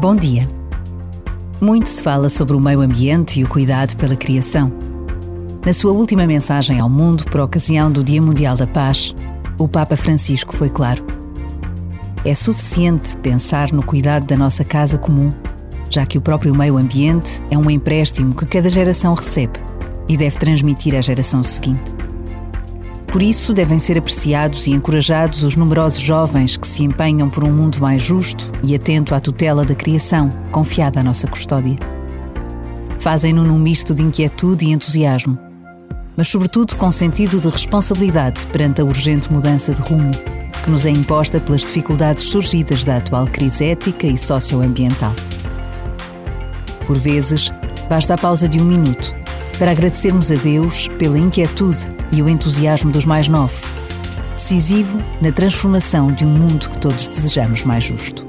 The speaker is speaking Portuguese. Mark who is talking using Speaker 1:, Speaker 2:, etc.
Speaker 1: Bom dia. Muito se fala sobre o meio ambiente e o cuidado pela criação. Na sua última mensagem ao mundo por ocasião do Dia Mundial da Paz, o Papa Francisco foi claro. É suficiente pensar no cuidado da nossa casa comum, já que o próprio meio ambiente é um empréstimo que cada geração recebe e deve transmitir à geração seguinte. Por isso, devem ser apreciados e encorajados os numerosos jovens que se empenham por um mundo mais justo e atento à tutela da criação, confiada à nossa custódia. Fazem-no num misto de inquietude e entusiasmo, mas, sobretudo, com sentido de responsabilidade perante a urgente mudança de rumo que nos é imposta pelas dificuldades surgidas da atual crise ética e socioambiental. Por vezes, basta a pausa de um minuto para agradecermos a Deus pela inquietude e o entusiasmo dos mais novos, decisivo na transformação de um mundo que todos desejamos mais justo.